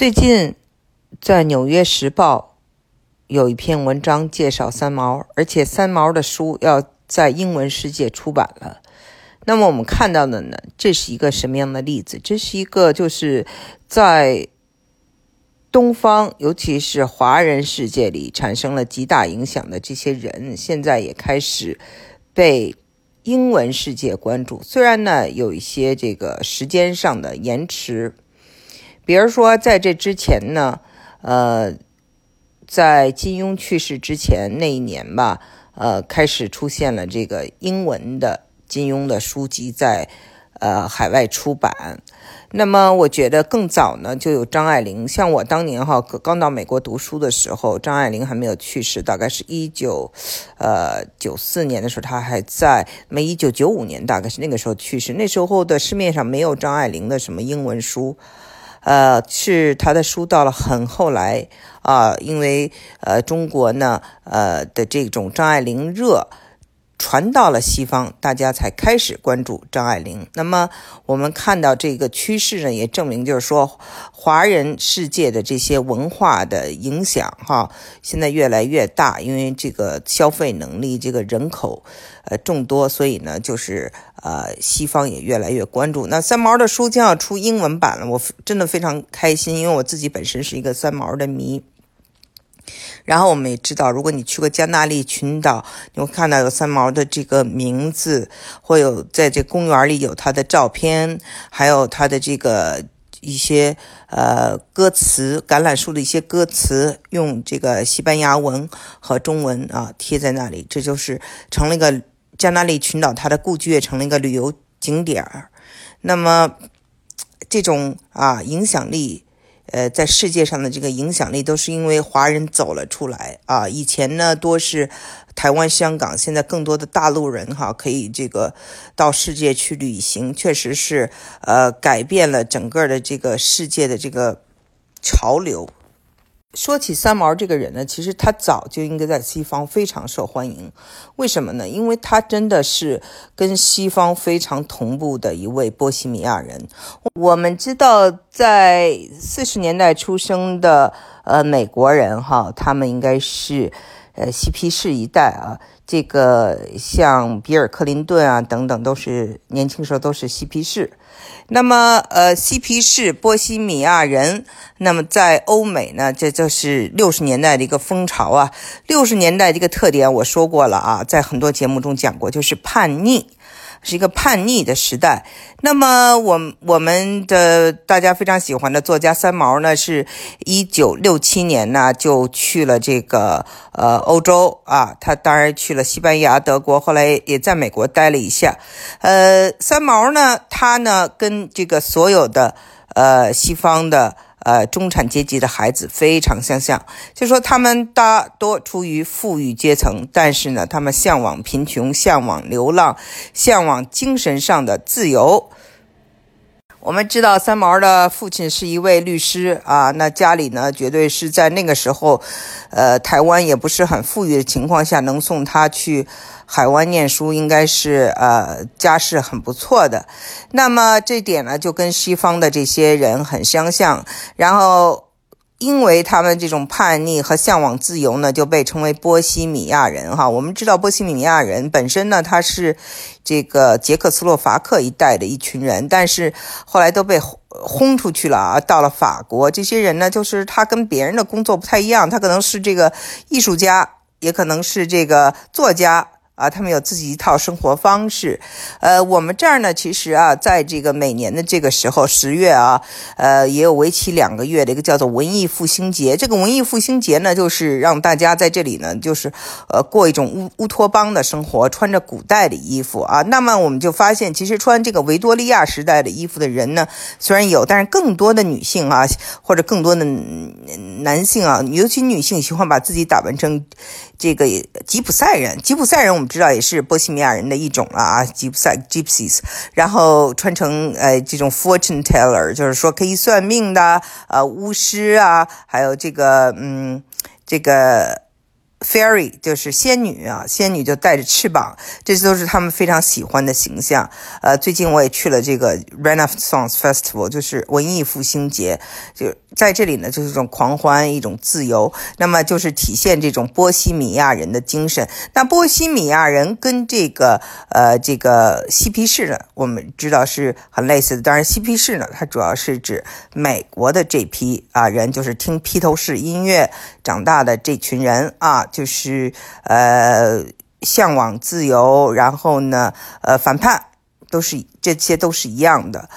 最近在《纽约时报》有一篇文章介绍三毛，而且三毛的书要在英文世界出版了。那么我们看到的呢，这是一个什么样的例子？这是一个就是在东方，尤其是华人世界里产生了极大影响的这些人，现在也开始被英文世界关注。虽然呢，有一些这个时间上的延迟。比如说，在这之前呢，呃，在金庸去世之前那一年吧，呃，开始出现了这个英文的金庸的书籍在呃海外出版。那么，我觉得更早呢，就有张爱玲。像我当年哈刚到美国读书的时候，张爱玲还没有去世，大概是一九呃九四年的时候，她还在。没一九九五年大概是那个时候去世。那时候的市面上没有张爱玲的什么英文书。呃，是他的书到了很后来啊，因为呃中国呢呃的这种张爱玲热。传到了西方，大家才开始关注张爱玲。那么我们看到这个趋势呢，也证明就是说，华人世界的这些文化的影响，哈，现在越来越大。因为这个消费能力，这个人口，呃，众多，所以呢，就是呃，西方也越来越关注。那三毛的书将要出英文版了，我真的非常开心，因为我自己本身是一个三毛的迷。然后我们也知道，如果你去过加纳利群岛，你会看到有三毛的这个名字，会有在这公园里有他的照片，还有他的这个一些呃歌词，橄榄树的一些歌词，用这个西班牙文和中文啊贴在那里，这就是成了一个加纳利群岛，它的故居也成了一个旅游景点儿。那么这种啊影响力。呃，在世界上的这个影响力都是因为华人走了出来啊。以前呢，多是台湾、香港，现在更多的大陆人哈，可以这个到世界去旅行，确实是呃改变了整个的这个世界的这个潮流。说起三毛这个人呢，其实他早就应该在西方非常受欢迎。为什么呢？因为他真的是跟西方非常同步的一位波西米亚人。我们知道，在四十年代出生的呃美国人哈，他们应该是呃嬉皮士一代啊。这个像比尔·克林顿啊等等，都是年轻时候都是嬉皮士。那么，呃，嬉皮士波西米亚人，那么在欧美呢，这就是六十年代的一个风潮啊。六十年代的一个特点我说过了啊，在很多节目中讲过，就是叛逆。是一个叛逆的时代。那么，我我们的大家非常喜欢的作家三毛呢，是一九六七年呢就去了这个呃欧洲啊，他当然去了西班牙、德国，后来也在美国待了一下。呃，三毛呢，他呢跟这个所有的呃西方的。呃，中产阶级的孩子非常相像，就说他们大多出于富裕阶层，但是呢，他们向往贫穷，向往流浪，向往精神上的自由。我们知道三毛的父亲是一位律师啊，那家里呢，绝对是在那个时候，呃，台湾也不是很富裕的情况下，能送他去海湾念书，应该是呃家世很不错的。那么这点呢，就跟西方的这些人很相像，然后。因为他们这种叛逆和向往自由呢，就被称为波西米亚人。哈，我们知道波西米亚人本身呢，他是这个捷克斯洛伐克一带的一群人，但是后来都被轰出去了啊，到了法国。这些人呢，就是他跟别人的工作不太一样，他可能是这个艺术家，也可能是这个作家。啊，他们有自己一套生活方式，呃，我们这儿呢，其实啊，在这个每年的这个时候，十月啊，呃，也有为期两个月的一个叫做文艺复兴节。这个文艺复兴节呢，就是让大家在这里呢，就是呃，过一种乌乌托邦的生活，穿着古代的衣服啊。那么我们就发现，其实穿这个维多利亚时代的衣服的人呢，虽然有，但是更多的女性啊，或者更多的男性啊，尤其女性喜欢把自己打扮成。这个吉普赛人，吉普赛人我们知道也是波西米亚人的一种了啊，吉普赛 （Gypsies），然后穿成呃这种 fortune teller，就是说可以算命的呃巫师啊，还有这个嗯这个 Fairy 就是仙女啊，仙女就带着翅膀，这都是他们非常喜欢的形象。呃，最近我也去了这个 Renaissance Festival，就是文艺复兴节，就在这里呢，就是一种狂欢，一种自由。那么就是体现这种波西米亚人的精神。那波西米亚人跟这个呃这个嬉皮士呢，我们知道是很类似的。当然，嬉皮士呢，它主要是指美国的这批啊人，就是听披头士音乐长大的这群人啊。就是呃，向往自由，然后呢，呃，反叛，都是这些都是一样的。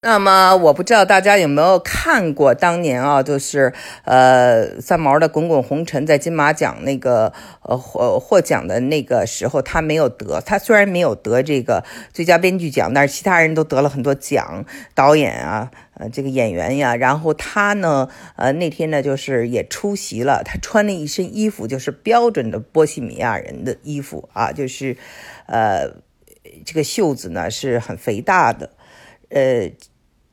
那么我不知道大家有没有看过当年啊，就是呃三毛的《滚滚红尘》在金马奖那个呃获获奖的那个时候，他没有得。他虽然没有得这个最佳编剧奖，但是其他人都得了很多奖，导演啊，呃这个演员呀。然后他呢，呃那天呢就是也出席了，他穿了一身衣服，就是标准的波西米亚人的衣服啊，就是呃这个袖子呢是很肥大的。呃，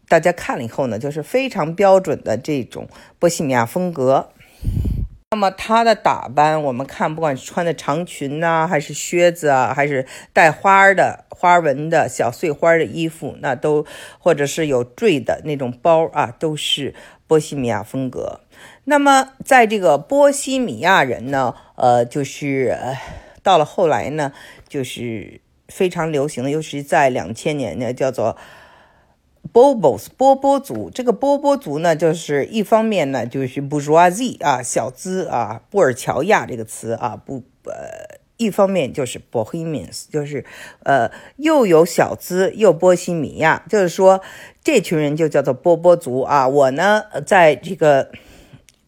大家看了以后呢，就是非常标准的这种波西米亚风格。那么她的打扮，我们看，不管是穿的长裙呐，还是靴子啊，还是带花的花纹的小碎花的衣服，那都或者是有坠的那种包啊，都是波西米亚风格。那么在这个波西米亚人呢，呃，就是到了后来呢，就是非常流行的，尤其在两千年呢，叫做。Bobos 波波族，这个波波族呢，就是一方面呢，就是 bourgeois 啊，小资啊，布尔乔亚这个词啊，不呃，一方面就是 bohemians，就是呃，又有小资又波西米亚，就是说这群人就叫做波波族啊。我呢，在这个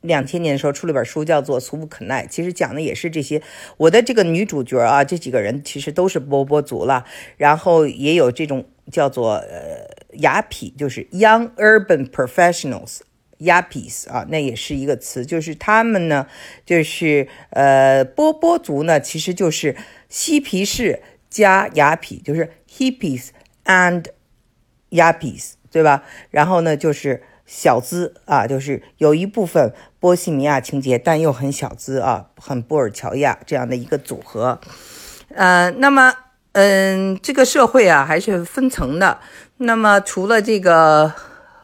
两千年的时候出了本书，叫做《俗不可耐》，其实讲的也是这些。我的这个女主角啊，这几个人其实都是波波族了，然后也有这种叫做呃。雅痞就是 Young Urban Professionals，雅痞啊，那也是一个词，就是他们呢，就是呃波波族呢，其实就是嬉皮士加雅痞，就是 Hippies and 雅痞，对吧？然后呢，就是小资啊，就是有一部分波西米亚情节，但又很小资啊，很布尔乔亚这样的一个组合。呃，那么嗯，这个社会啊，还是分层的。那么，除了这个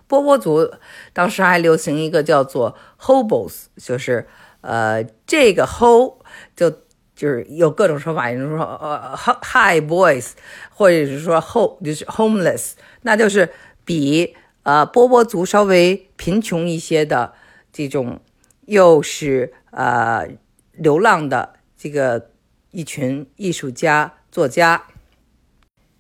波波族，当时还流行一个叫做 hobos，就是呃，这个 ho 就就是有各种说法，有人说呃 high boys，或者是说 ho 就是 homeless，那就是比呃波波族稍微贫穷一些的这种，又是呃流浪的这个一群艺术家、作家，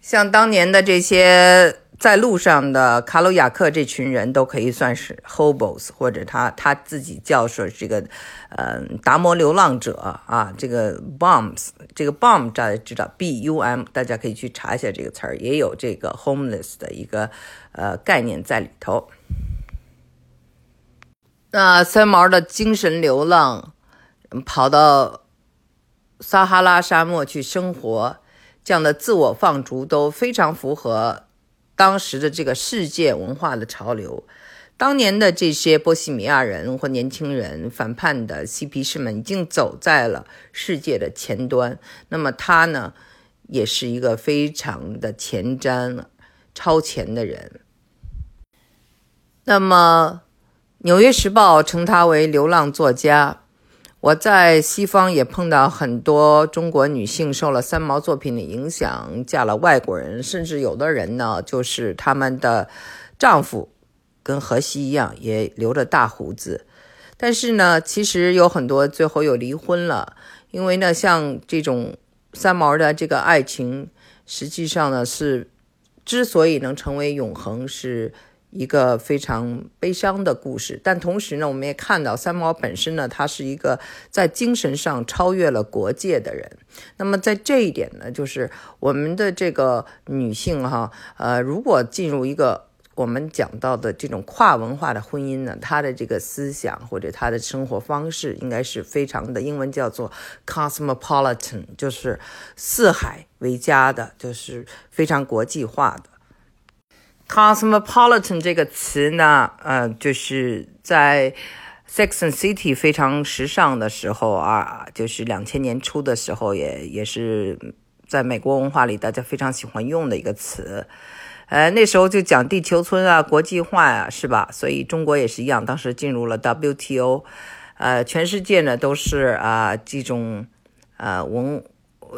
像当年的这些。在路上的卡鲁亚克这群人都可以算是 hobos，或者他他自己叫说这个，呃，达摩流浪者啊，这个 bums，这个 bum 大家知道 b u m，大家可以去查一下这个词儿，也有这个 homeless 的一个呃概念在里头。那三毛的精神流浪，跑到撒哈拉沙漠去生活，这样的自我放逐都非常符合。当时的这个世界文化的潮流，当年的这些波西米亚人或年轻人反叛的嬉皮士们已经走在了世界的前端。那么他呢，也是一个非常的前瞻、超前的人。那么《纽约时报》称他为流浪作家。我在西方也碰到很多中国女性受了三毛作品的影响，嫁了外国人，甚至有的人呢，就是他们的丈夫跟荷西一样，也留着大胡子。但是呢，其实有很多最后又离婚了，因为呢，像这种三毛的这个爱情，实际上呢是之所以能成为永恒是。一个非常悲伤的故事，但同时呢，我们也看到三毛本身呢，他是一个在精神上超越了国界的人。那么在这一点呢，就是我们的这个女性哈，呃，如果进入一个我们讲到的这种跨文化的婚姻呢，她的这个思想或者她的生活方式应该是非常的，英文叫做 cosmopolitan，就是四海为家的，就是非常国际化的。Cosmopolitan 这个词呢，呃，就是在 Sex and City 非常时尚的时候啊，就是两千年初的时候，也也是在美国文化里大家非常喜欢用的一个词。呃，那时候就讲地球村啊，国际化啊，是吧？所以中国也是一样，当时进入了 WTO，呃，全世界呢都是啊这种呃文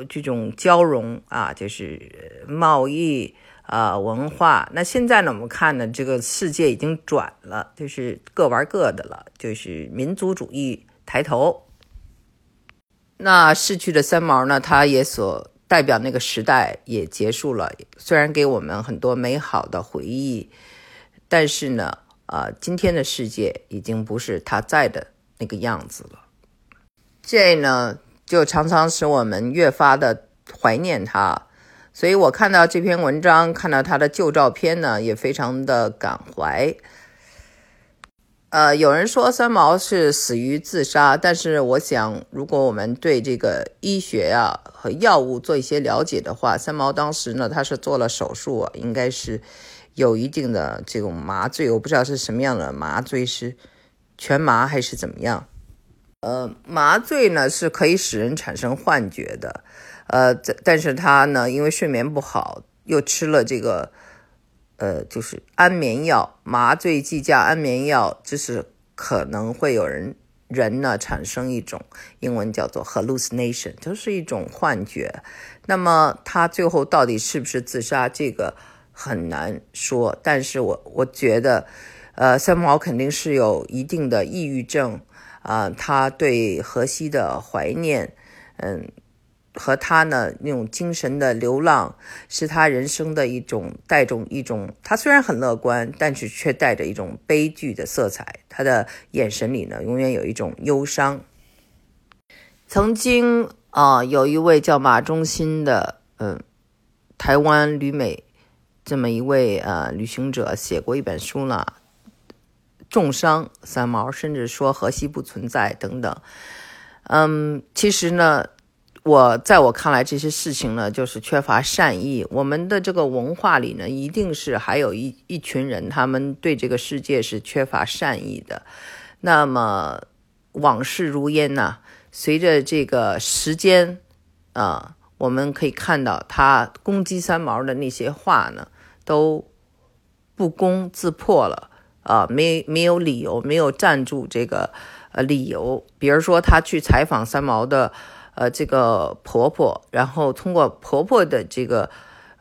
这种交融啊，就是贸易啊文化。那现在呢，我们看呢，这个世界已经转了，就是各玩各的了，就是民族主义抬头。那逝去的三毛呢，他也所。代表那个时代也结束了，虽然给我们很多美好的回忆，但是呢，呃，今天的世界已经不是他在的那个样子了。这呢，就常常使我们越发的怀念他。所以我看到这篇文章，看到他的旧照片呢，也非常的感怀。呃，有人说三毛是死于自杀，但是我想，如果我们对这个医学啊和药物做一些了解的话，三毛当时呢，他是做了手术，应该是有一定的这种麻醉，我不知道是什么样的麻醉，是全麻还是怎么样？呃，麻醉呢是可以使人产生幻觉的，呃，但是他呢，因为睡眠不好，又吃了这个。呃，就是安眠药、麻醉剂加安眠药，就是可能会有人人呢产生一种英文叫做 hallucination，就是一种幻觉。那么他最后到底是不是自杀，这个很难说。但是我我觉得，呃，三毛肯定是有一定的抑郁症啊，他对荷西的怀念，嗯。和他呢那种精神的流浪，是他人生的一种带种一种。他虽然很乐观，但是却带着一种悲剧的色彩。他的眼神里呢，永远有一种忧伤。曾经啊，有一位叫马忠新的，嗯，台湾旅美这么一位呃旅行者，写过一本书呢，重伤三毛，甚至说荷西不存在等等。嗯，其实呢。我在我看来，这些事情呢，就是缺乏善意。我们的这个文化里呢，一定是还有一一群人，他们对这个世界是缺乏善意的。那么往事如烟呐，随着这个时间啊，我们可以看到他攻击三毛的那些话呢，都不攻自破了啊，没没有理由，没有站住这个呃理由。比如说，他去采访三毛的。呃，这个婆婆，然后通过婆婆的这个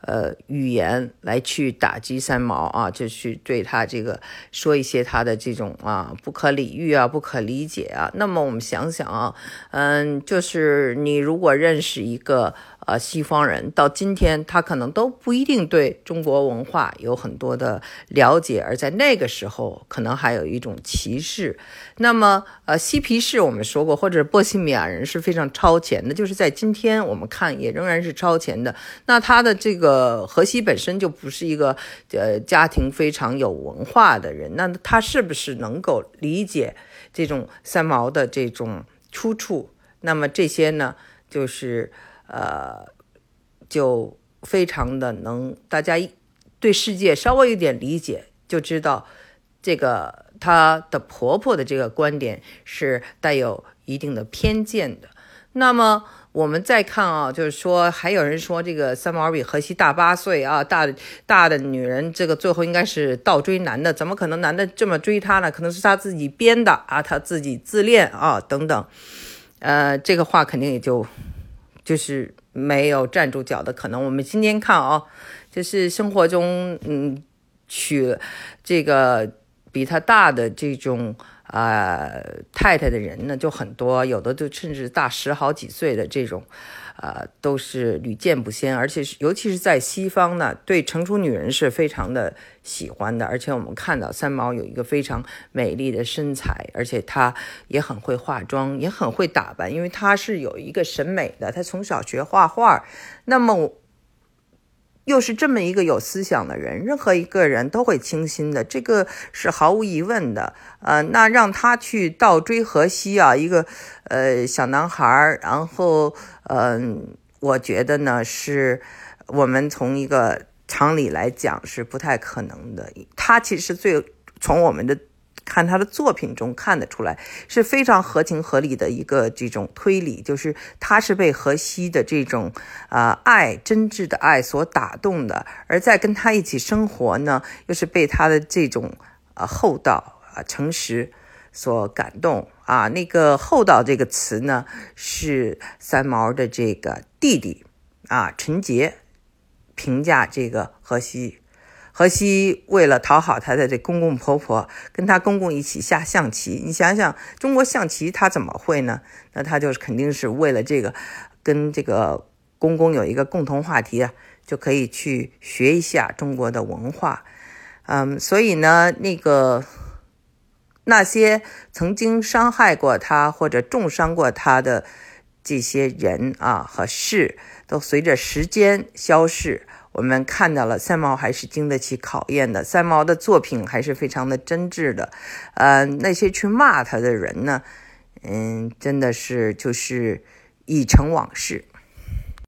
呃语言来去打击三毛啊，就去对她这个说一些她的这种啊不可理喻啊、不可理解啊。那么我们想想啊，嗯，就是你如果认识一个。呃，西方人到今天，他可能都不一定对中国文化有很多的了解，而在那个时候，可能还有一种歧视。那么，呃，嬉皮士我们说过，或者波西米亚人是非常超前的，就是在今天我们看也仍然是超前的。那他的这个荷西本身就不是一个呃家庭非常有文化的人，那他是不是能够理解这种三毛的这种出处？那么这些呢，就是。呃，就非常的能，大家对世界稍微有点理解，就知道这个她的婆婆的这个观点是带有一定的偏见的。那么我们再看啊，就是说还有人说这个三毛比荷西大八岁啊，大大的女人这个最后应该是倒追男的，怎么可能男的这么追她呢？可能是她自己编的啊，她自己自恋啊等等。呃，这个话肯定也就。就是没有站住脚的可能。我们今天看啊，就是生活中，嗯，取这个比他大的这种啊太太的人呢，就很多，有的就甚至大十好几岁的这种。呃，都是屡见不鲜，而且是尤其是在西方呢，对成熟女人是非常的喜欢的。而且我们看到三毛有一个非常美丽的身材，而且她也很会化妆，也很会打扮，因为她是有一个审美的。她从小学画画，那么。又是这么一个有思想的人，任何一个人都会倾心的，这个是毫无疑问的。呃，那让他去倒追荷西啊，一个呃小男孩，然后嗯，我觉得呢，是我们从一个常理来讲是不太可能的。他其实最从我们的看他的作品中看得出来，是非常合情合理的一个这种推理，就是他是被荷西的这种啊爱真挚的爱所打动的，而在跟他一起生活呢，又是被他的这种啊厚道啊诚实所感动啊。那个厚道这个词呢，是三毛的这个弟弟啊陈杰评价这个荷西。荷西为了讨好他的这公公婆婆，跟他公公一起下象棋。你想想，中国象棋他怎么会呢？那他就是肯定是为了这个，跟这个公公有一个共同话题啊，就可以去学一下中国的文化。嗯，所以呢，那个那些曾经伤害过他或者重伤过他的这些人啊和事，都随着时间消逝。我们看到了三毛还是经得起考验的，三毛的作品还是非常的真挚的。呃，那些去骂他的人呢，嗯，真的是就是已成往事。